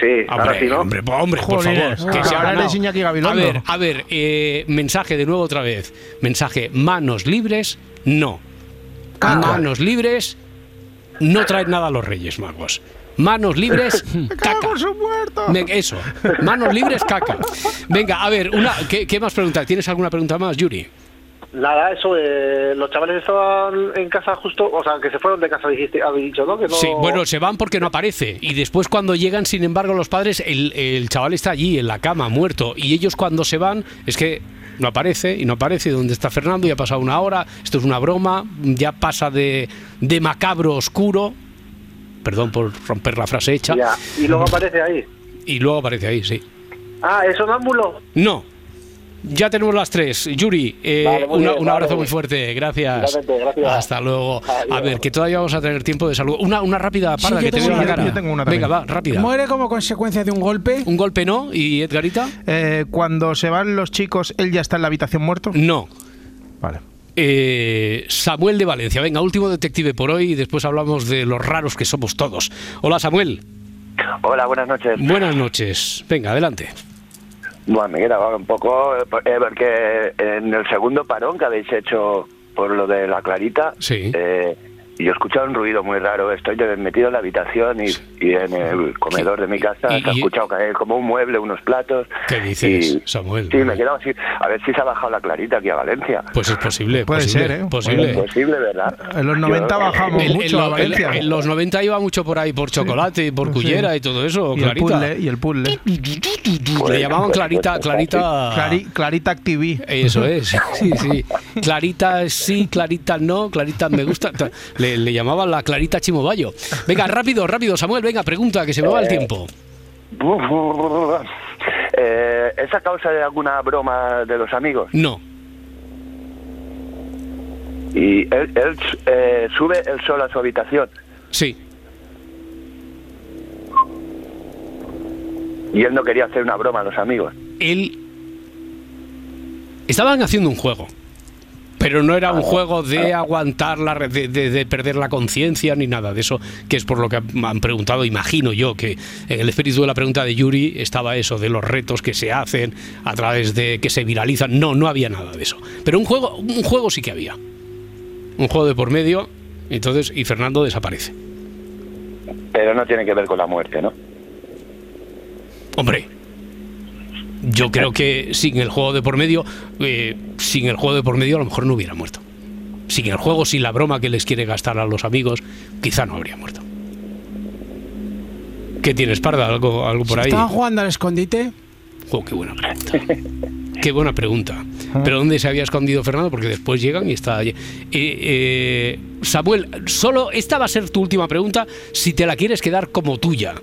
Sí, hombre, sí, ¿no? hombre, hombre, por favor. Que se ahora a ver, a ver, eh, mensaje de nuevo otra vez. Mensaje, manos libres, no. Manos libres, no traen nada a los Reyes Magos. Manos libres, caca. eso, manos libres, caca. Venga, a ver, una, ¿qué, más preguntas? ¿Tienes alguna pregunta más, Yuri? Nada, eso, eh, los chavales estaban en casa justo, o sea, que se fueron de casa, dijiste, habéis dicho, ¿no? Que Sí, bueno, se van porque no aparece. Y después cuando llegan, sin embargo, los padres, el, el chaval está allí, en la cama, muerto. Y ellos cuando se van, es que no aparece y no aparece. ¿Dónde está Fernando? Ya ha pasado una hora, esto es una broma, ya pasa de, de macabro oscuro Perdón por romper la frase hecha. Y luego aparece ahí. Y luego aparece ahí, sí. Ah, ¿es sonámbulo? No. Ya tenemos las tres. Yuri, eh, un abrazo muy fuerte. Gracias. Hasta luego. A ver, que todavía vamos a tener tiempo de salud. Una, una rápida para que te la cara. Yo tengo una Venga, va, rápida. ¿Muere como consecuencia de un golpe? Un golpe no. ¿Y Edgarita? Eh, cuando se van los chicos, ¿él ya está en la habitación muerto? No. Vale. Eh, Samuel de Valencia. Venga, último detective por hoy y después hablamos de los raros que somos todos. Hola, Samuel. Hola, buenas noches. Buenas noches. Venga, adelante. Bueno, me quedaba un poco, eh, porque en el segundo parón que habéis hecho por lo de la Clarita, sí. Eh, y yo he escuchado un ruido muy raro. Estoy metido en la habitación y, en el comedor de mi casa he escuchado caer como un mueble, unos platos. ¿Qué dices, Samuel? Sí, me he quedado así. A ver si se ha bajado la clarita aquí a Valencia. Pues es posible. Puede ser, ¿eh? Posible. posible, ¿verdad? En los 90 bajamos mucho a Valencia. En, los 90 iba mucho por ahí, por chocolate y por cullera y todo eso, y clarita. El y el puzzle. Le llamaban clarita, clarita... clarita TV. Eso es, sí, sí. Clarita sí, clarita no, clarita me gusta le, llamaban la Clarita Chimobayo. Venga, rápido, rápido, Samuel, venga, pregunta, que se me va el eh, tiempo. Eh, ¿Es a causa de alguna broma de los amigos? No. ¿Y él, eh, sube el sol a su habitación? Sí. ¿Y él no quería hacer una broma a los amigos? Él estaban haciendo un juego. Pero no era un juego de aguantar, la, de, de, perder la conciencia ni nada de eso, que es por lo que han preguntado, imagino yo, que en el espíritu de la pregunta de Yuri estaba eso, de los retos que se hacen a través de que se viralizan. No, no había nada de eso. Pero un juego, un juego sí que había. Un juego de por medio, entonces, y Fernando desaparece. Pero no tiene que ver con la muerte, ¿no? Hombre, yo creo que sin el juego de por medio, eh, sin el juego de por medio a lo mejor no hubiera muerto. Sin el juego, sin la broma que les quiere gastar a los amigos, quizá no habría muerto. ¿Qué tienes, Parda? ¿Algo, algo por ahí? ¿Estaban jugando al escondite? Oh, qué buena pregunta. qué buena pregunta. ¿Pero dónde se había escondido Fernando? Porque después llegan y está allí. Eh, eh, Samuel, solo esta va a ser tu última pregunta si te la quieres quedar como tuya.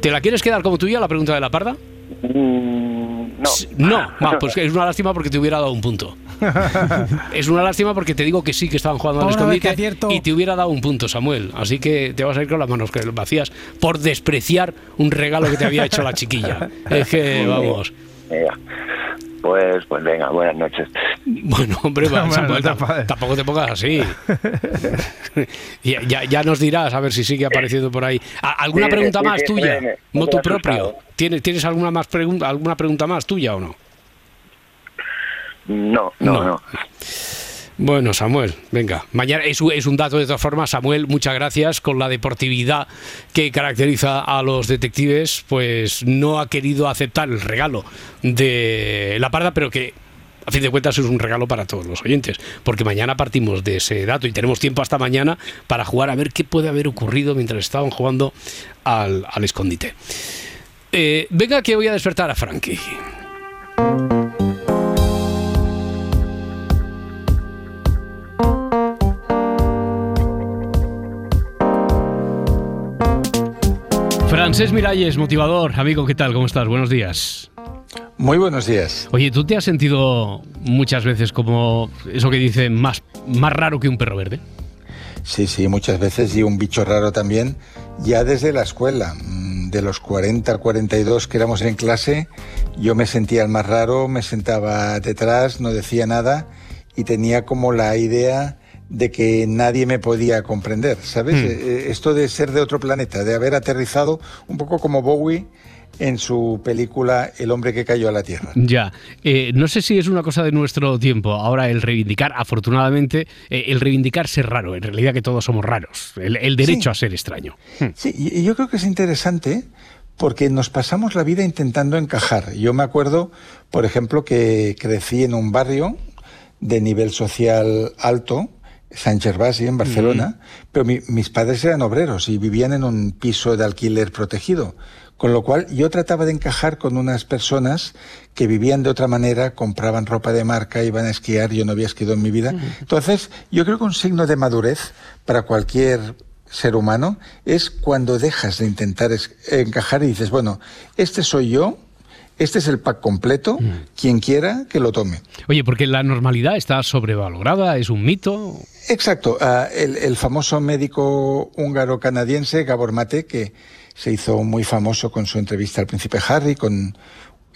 ¿Te la quieres quedar como tuya la pregunta de la Parda? Mm, no. No, pues es una lástima porque te hubiera dado un punto. es una lástima porque te digo que sí que estaban jugando al escondite y te hubiera dado un punto, Samuel. Así que te vas a ir con las manos vacías por despreciar un regalo que te había hecho la chiquilla. Es que, vamos. Pues, pues venga, buenas noches. Bueno, hombre, Samuel, tampoco te pongas así. ya, ya, nos dirás a ver si sigue apareciendo por ahí. ¿Alguna pregunta más tuya? No tu propio. ¿Tienes, ¿Tienes alguna más pregunta, alguna pregunta más tuya o no? No, no, no. Bueno, Samuel, venga. Mañana es, es, un dato de todas formas. Samuel, muchas gracias. Con la deportividad que caracteriza a los detectives, pues no ha querido aceptar el regalo de la parda, pero que a fin de cuentas es un regalo para todos los oyentes, porque mañana partimos de ese dato y tenemos tiempo hasta mañana para jugar a ver qué puede haber ocurrido mientras estaban jugando al, escondite. Eh, venga que voy a despertar a Frankie. Francés Miralles, motivador, amigo, ¿qué tal? ¿Cómo estás? Buenos días. Muy buenos días. Oye, ¿tú te has sentido muchas veces como eso que dice más, más raro que un perro verde? Sí, sí, muchas veces y un bicho raro también, ya desde la escuela. Mm, de los 40 al 42 que éramos en clase, yo me sentía el más raro, me sentaba detrás, no decía nada y tenía como la idea de que nadie me podía comprender, ¿sabes? Hmm. Eh, eh, esto de ser de otro planeta, de haber aterrizado un poco como Bowie en su película El hombre que cayó a la Tierra. Ya, eh, no sé si es una cosa de nuestro tiempo, ahora el reivindicar, afortunadamente, el reivindicar ser raro, en realidad que todos somos raros, el, derecho a ser extraño. Hmm. Sí, y yo creo que es interesante porque nos pasamos la vida intentando encajar. Yo me acuerdo, por ejemplo, que crecí en un barrio de nivel social alto, San Gervasi, en Barcelona, pero mis padres eran obreros y vivían en un piso de alquiler protegido. Con lo cual yo trataba de encajar con unas personas que vivían de otra manera, compraban ropa de marca, iban a esquiar, yo no había esquiado en mi vida. Entonces, yo creo que un signo de madurez para cualquier ser humano es cuando dejas de intentar encajar y dices, bueno, este soy yo, este es el pack completo, mm. quien quiera que lo tome. Oye, porque la normalidad está sobrevalorada, es un mito. Exacto. Ah, el, famoso médico húngaro-canadiense Gabor Mate, que se hizo muy famoso con su entrevista al príncipe Harry, con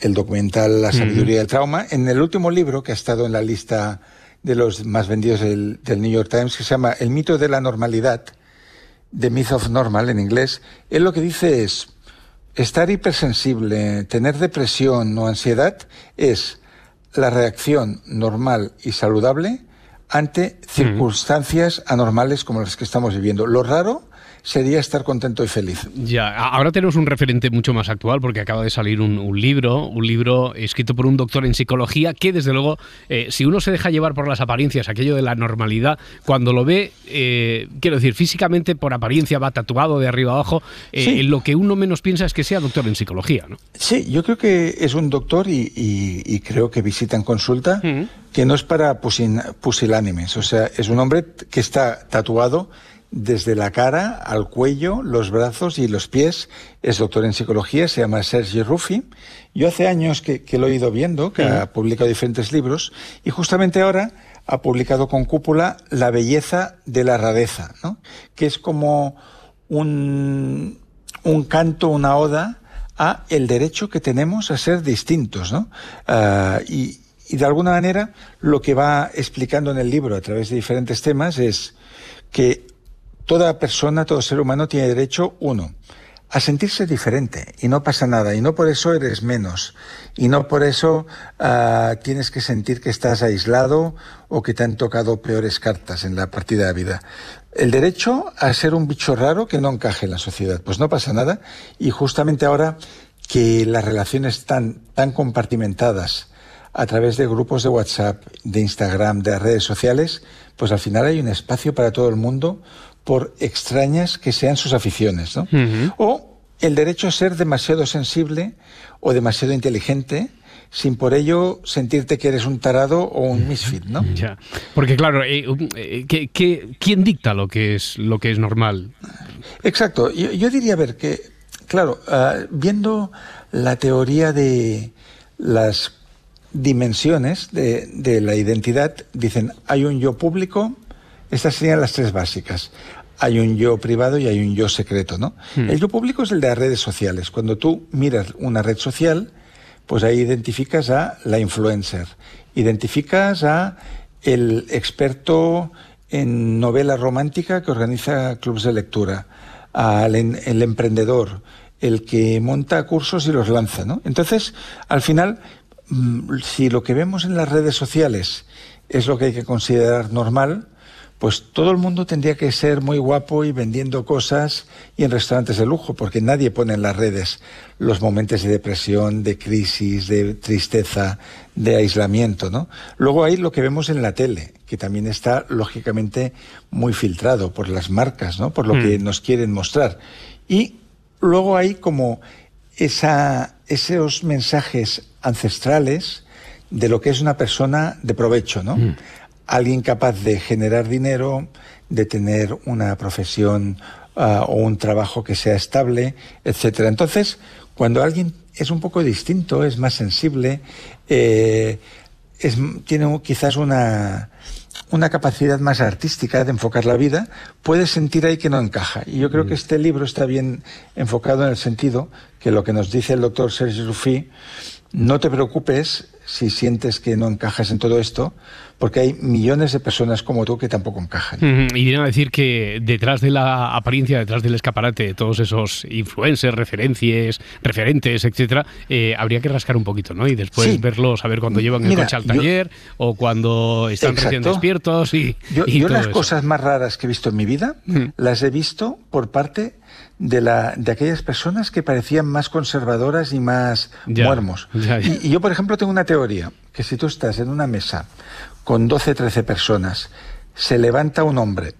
el documental La sabiduría del trauma, en el último libro que ha estado en la lista de los más vendidos del, del New York Times, que se llama El mito de la normalidad, The Myth of Normal en inglés, él lo que dice es, Estar hipersensible, tener depresión o ansiedad es la reacción normal y saludable ante circunstancias anormales como las que estamos viviendo. Lo raro sería estar contento y feliz. Ya, ahora tenemos un referente mucho más actual porque acaba de salir un, libro, un libro escrito por un doctor en psicología que desde luego, eh, si uno se deja llevar por las apariencias, aquello de la normalidad, cuando lo ve, eh, quiero decir, físicamente por apariencia va tatuado de arriba abajo, eh, lo que uno menos piensa es que sea doctor en psicología, ¿no? Sí, yo creo que es un doctor y, creo que visita en consulta. que no es para pusilánimes, o sea, es un hombre que está tatuado desde la cara al cuello, los brazos y los pies. Es doctor en psicología, se llama Sergi Ruffi. Yo hace años que, lo he ido viendo, que ha publicado diferentes libros, y justamente ahora ha publicado con cúpula La belleza de la rareza, ¿no? que es como un, un canto, una oda a el derecho que tenemos a ser distintos. ¿no? Ah, y, y de alguna manera lo que va explicando en el libro a través de diferentes temas es que toda persona, todo ser humano tiene derecho, uno, a sentirse diferente y no pasa nada y no por eso eres menos y no por eso uh, tienes que sentir que estás aislado o que te han tocado peores cartas en la partida de vida. El derecho a ser un bicho raro que no encaje en la sociedad, pues no pasa nada y justamente ahora que las relaciones están tan compartimentadas a través de grupos de WhatsApp, de Instagram, de redes sociales, pues al final hay un espacio para todo el mundo por extrañas que sean sus aficiones, ¿no? O el derecho a ser demasiado sensible o demasiado inteligente sin por ello sentirte que eres un tarado o un misfit, ¿no? Ya, porque claro, eh, eh, quién dicta lo que es lo que es normal? Exacto. Yo, diría, a ver, que claro, ah, viendo la teoría de las dimensiones de, de la identidad, dicen hay un yo público, estas serían las tres básicas. Hay un yo privado y hay un yo secreto, ¿no? Hmm. El yo público es el de las redes sociales. Cuando tú miras una red social, pues ahí identificas a la influencer, identificas a el experto en novela romántica que organiza clubes de lectura, al el emprendedor, el que monta cursos y los lanza, ¿no? Entonces, al final, mm, si lo que vemos en las redes sociales es lo que hay que considerar normal, pues todo el mundo tendría que ser muy guapo y vendiendo cosas y en restaurantes de lujo, porque nadie pone en las redes los momentos de depresión, de crisis, de tristeza, de aislamiento, ¿no? Luego hay lo que vemos en la tele, que también está lógicamente muy filtrado por las marcas, ¿no? Por lo que mm. nos quieren mostrar. Y luego hay como esa, esos mensajes ancestrales de lo que es una persona de provecho, ¿no? Mm alguien capaz de generar dinero, de tener una profesión ah, o un trabajo que sea estable, etcétera. Entonces, cuando alguien es un poco distinto, es más sensible, eh, tiene quizás una, una capacidad más artística de enfocar la vida, puede sentir ahí que no encaja. Y yo creo que mm. este libro está bien enfocado en el sentido que lo que nos dice el doctor Serge Rufi, no te preocupes si sientes que no encajas en todo esto, porque hay millones de personas como tú que tampoco encajan. Y viene a decir que detrás de la apariencia, detrás del escaparate de todos esos influencers, referencias, referentes, etcétera, eh, habría que rascar un poquito, ¿no? Y después verlos, a ver cuando llevan el coche al taller o cuando están recién despiertos y. Yo, las cosas más raras que he visto en mi vida las he visto por parte de, la, de aquellas personas que parecían más conservadoras y más muermos. Y, y, yo, por ejemplo, tengo una teoría, que si tú estás en una mesa con 12, 13 personas, se levanta un hombre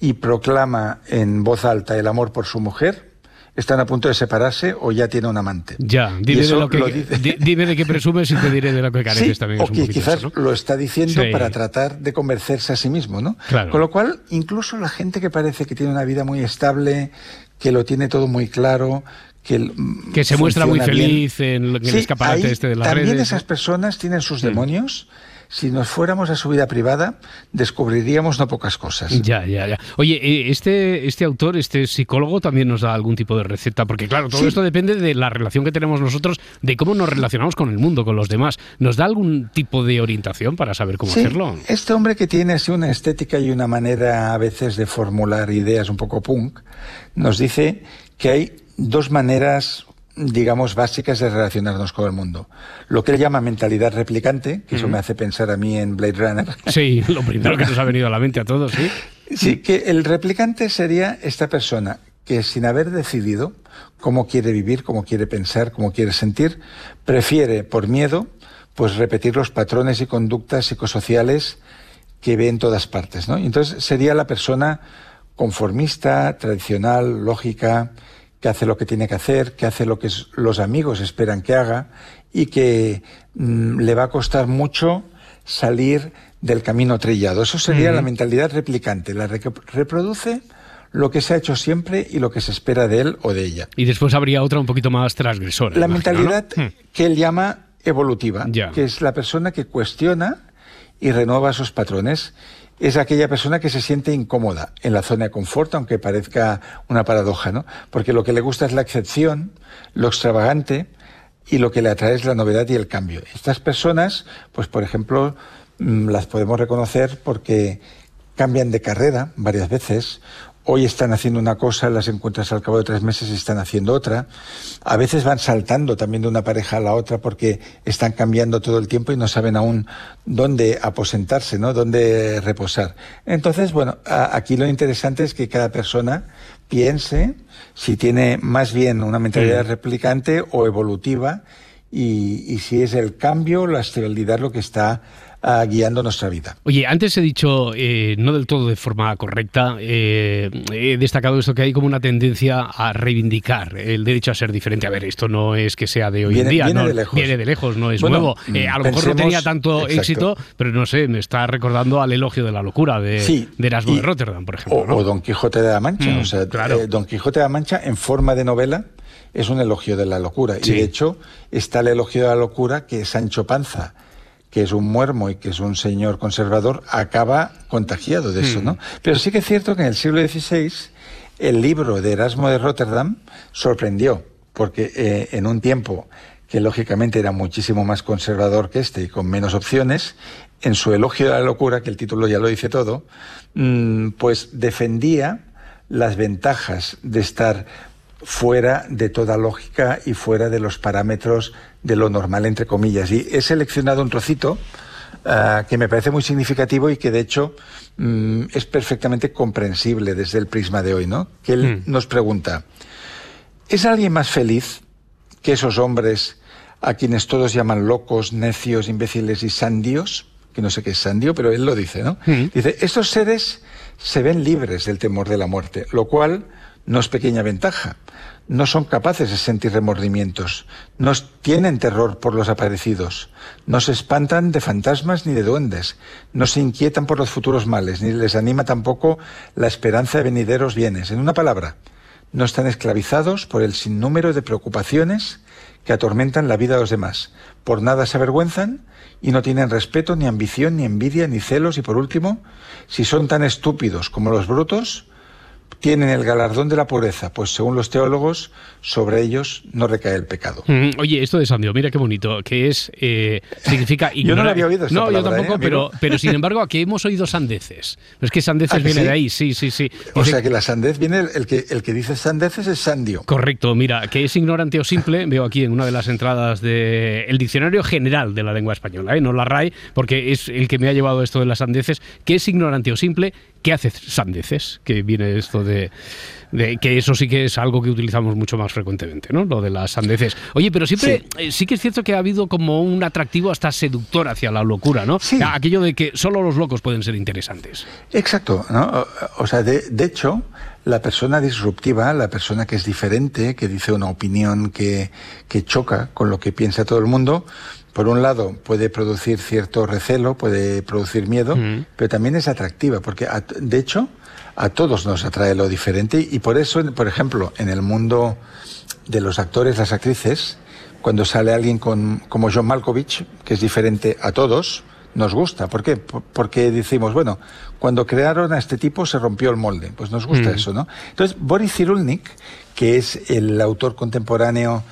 y proclama en voz alta el amor por su mujer, están a punto de separarse o ya tiene un amante. Ya, dime, de, lo que, dime de qué presumes y te diré de lo que careces también. O que quizás lo está diciendo para tratar de convencerse a sí mismo, ¿no? Con lo cual, incluso la gente que parece que tiene una vida muy estable, que lo tiene todo muy claro, que, que se muestra muy feliz en, el escaparate este de las también esas personas tienen sus demonios si nos fuéramos a su vida privada, descubriríamos no pocas cosas. Ya, ya, ya. Oye, eh, este, este autor, este psicólogo, también nos da algún tipo de receta, porque claro, todo esto depende de la relación que tenemos nosotros, de cómo nos relacionamos con el mundo, con los demás. ¿Nos da algún tipo de orientación para saber cómo hacerlo? Este hombre que tiene así una estética y una manera a veces de formular ideas un poco punk, nos dice que hay dos maneras digamos, básicas de relacionarnos con el mundo. Lo que él llama mentalidad replicante, que eso me hace pensar a mí en Blade Runner. Sí, lo primero que nos ha venido a la mente a todos, sí. Sí, que el replicante sería esta persona que sin haber decidido cómo quiere vivir, cómo quiere pensar, cómo quiere sentir, prefiere, por miedo, pues repetir los patrones y conductas psicosociales que ve en todas partes, ¿no? Entonces sería la persona conformista, tradicional, lógica, que hace lo que tiene que hacer, que hace lo que los amigos esperan que haga y que mm, le va a costar mucho salir del camino trillado. Eso sería la mentalidad replicante, la que reproduce lo que se ha hecho siempre y lo que se espera de él o de ella. Y después habría otra un poquito más transgresora. La mentalidad hmm. que él llama evolutiva, que es la persona que cuestiona y renueva sus patrones es aquella persona que se siente incómoda en la zona de confort, aunque parezca una paradoja, ¿no? Porque lo que le gusta es la excepción, lo extravagante, y lo que le atrae es la novedad y el cambio. Estas personas, pues por ejemplo, mm, las podemos reconocer porque cambian de carrera varias veces Hoy están haciendo una cosa, las encuentras al cabo de tres meses y están haciendo otra. A veces van saltando también de una pareja a la otra porque están cambiando todo el tiempo y no saben aún dónde aposentarse, ¿no? Dónde reposar. Entonces, bueno, aquí lo interesante es que cada persona piense si tiene más bien una mentalidad replicante o evolutiva y, y si es el cambio, la estabilidad lo que está guiando nuestra vida. Oye, antes he dicho, eh, no del todo de forma correcta, eh, he destacado esto que hay como una tendencia a reivindicar el derecho a ser diferente. A ver, esto no es que sea de hoy en día, viene no, de lejos. viene de lejos, no es nuevo. Eh, a lo mejor no tenía tanto éxito, pero no sé, me está recordando al elogio de la locura de, Erasmo de Rotterdam, por ejemplo. O, Don Quijote de la Mancha. Mm, o sea, Don Quijote de la Mancha en forma de novela es un elogio de la locura. Y de hecho está el elogio de la locura que Sancho Panza que es un muermo y que es un señor conservador, acaba contagiado de eso, ¿no? Hmm. Pero sí que es cierto que en el siglo XVI el libro de Erasmo de Rotterdam sorprendió, porque eh, en un tiempo que lógicamente era muchísimo más conservador que este y con menos opciones, en su elogio de la locura, que el título ya lo dice todo, mm, pues defendía las ventajas de estar fuera de toda lógica y fuera de los parámetros de lo normal, entre comillas. Y he seleccionado un trocito ah, que me parece muy significativo y que de hecho mm, es perfectamente comprensible desde el prisma de hoy, ¿no? Que él hmm. nos pregunta, ¿es alguien más feliz que esos hombres a quienes todos llaman locos, necios, imbéciles y sandios? Que no sé qué es sandio, pero él lo dice, ¿no? Hmm. Dice, estos seres se ven libres del temor de la muerte, lo cual no es pequeña ventaja. No son capaces de sentir remordimientos, no tienen terror por los aparecidos, no se espantan de fantasmas ni de duendes, no se inquietan por los futuros males, ni les anima tampoco la esperanza de venideros bienes. En una palabra, no están esclavizados por el sinnúmero de preocupaciones que atormentan la vida de los demás. Por nada se avergüenzan y no tienen respeto, ni ambición, ni envidia, ni celos, y por último, si son tan estúpidos como los brutos, tienen el galardón de la pureza, pues según los teólogos, sobre ellos no recae el pecado. Mm, oye, esto de Sandio, mira qué bonito, que es, eh, significa yo no lo había oído. no, yo tampoco, ¿eh, pero, pero sin embargo aquí hemos oído sandeces. Es que sandeces viene de ahí, sí, sí, sí. O sea que la sandez viene, el que, el que dice sandeces es sandio. Correcto, mira, que es ignorante o simple, veo aquí en una de las entradas del Diccionario General de la Lengua Española, ¿eh? no la RAE, porque es el que me ha llevado esto de las sandeces, que es ignorante o simple, ¿qué hace sandeces? Que viene esto de de, que eso sí que es algo que utilizamos mucho más frecuentemente, ¿no? Lo de las sandeces. Oye, pero siempre eh, sí. que es cierto que ha habido como un atractivo hasta seductor hacia la locura, ¿no? Sí. Aquello de que solo los locos pueden ser interesantes. Exacto, ¿no? O sea, de, de hecho, la persona disruptiva, la persona que es diferente, que dice una opinión que, que choca con lo que piensa todo el mundo, por un lado puede producir cierto recelo, puede producir miedo, pero también es atractiva, porque de hecho a todos nos atrae lo diferente y por eso, por ejemplo, en el mundo de los actores, las actrices, cuando sale alguien con, como John Malkovich, que es diferente a todos, nos gusta. ¿Por qué? Porque decimos, bueno, cuando crearon a este tipo se rompió el molde. Pues nos gusta mm. eso, ¿no? Entonces, Boris Cyrulnik, que es el autor contemporáneo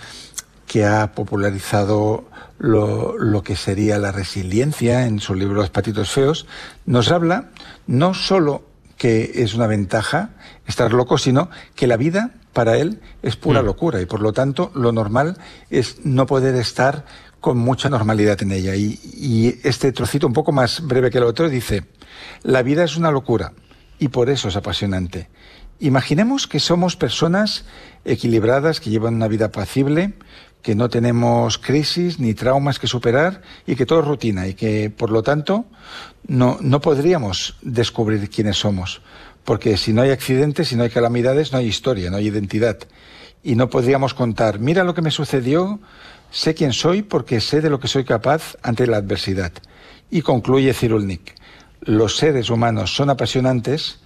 que ha popularizado lo, lo, que sería la resiliencia en su libro Los patitos feos, nos habla no solo que es una ventaja estar loco, sino que la vida para él es pura mm. locura y por lo tanto lo normal es no poder estar con mucha normalidad en ella. Y, y este trocito un poco más breve que el otro dice, la vida es una locura y por eso es apasionante. Imaginemos que somos personas equilibradas, que llevan una vida apacible, que no tenemos crisis ni traumas que superar y que todo es rutina y que, por lo tanto, no, no podríamos descubrir quiénes somos. Porque si no hay accidentes, si no hay calamidades, no hay historia, no hay identidad. Y no podríamos contar, mira lo que me sucedió, sé quién soy porque sé de lo que soy capaz ante la adversidad. Y concluye Cirulnik, los seres humanos son apasionantes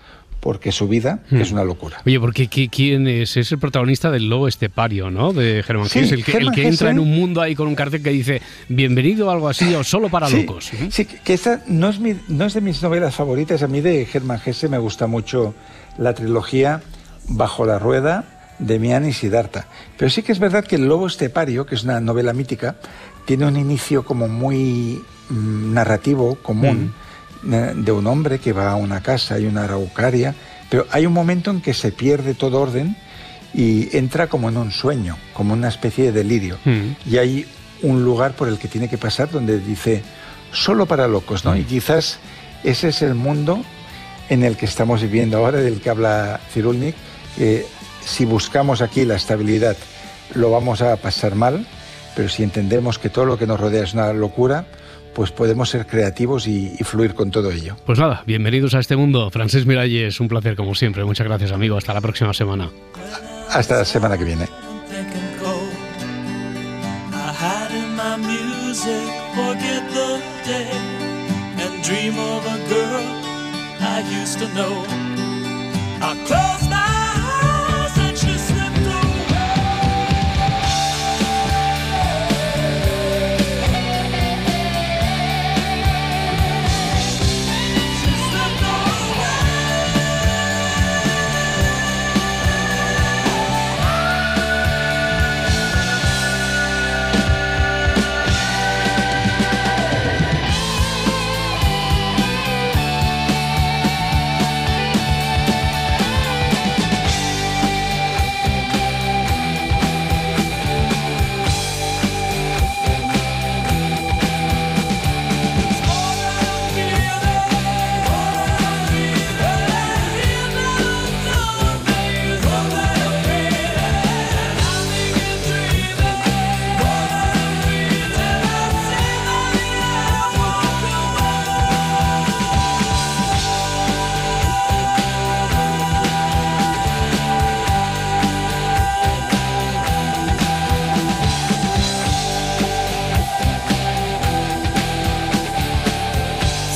porque su vida hmm. es una locura. Oye, porque ¿quién es? Es el protagonista del lobo estepario, ¿no? De Germán sí, el que, el que entra en un mundo ahí con un cartel que dice bienvenido o algo así o solo para locos. Sí, que esta no es, no es de mis novelas favoritas. A mí de Germán Gese me gusta mucho la trilogía Bajo la Rueda, Demián y Siddhartha. Pero sí que es verdad que El Lobo Estepario, que es una novela mítica, tiene un inicio como muy mm, narrativo, común, mm. Eh, de un hombre que va a una casa y una araucaria, pero hay un momento en que se pierde todo orden y entra como en un sueño, como una especie de delirio. Mm. Y hay un lugar por el que tiene que pasar donde dice, solo para locos, ¿no? Y quizás ese es el mundo en el que estamos viviendo ahora, del que habla Cirulnik. si buscamos aquí la estabilidad, lo vamos a pasar mal, pero si entendemos que todo lo que nos rodea es una locura, pues podemos ser creativos y, fluir con todo ello. Pues nada, bienvenidos a este mundo. Francés Miralles, un placer como siempre. Muchas gracias, amigo. Hasta la próxima semana. Hasta la semana que viene.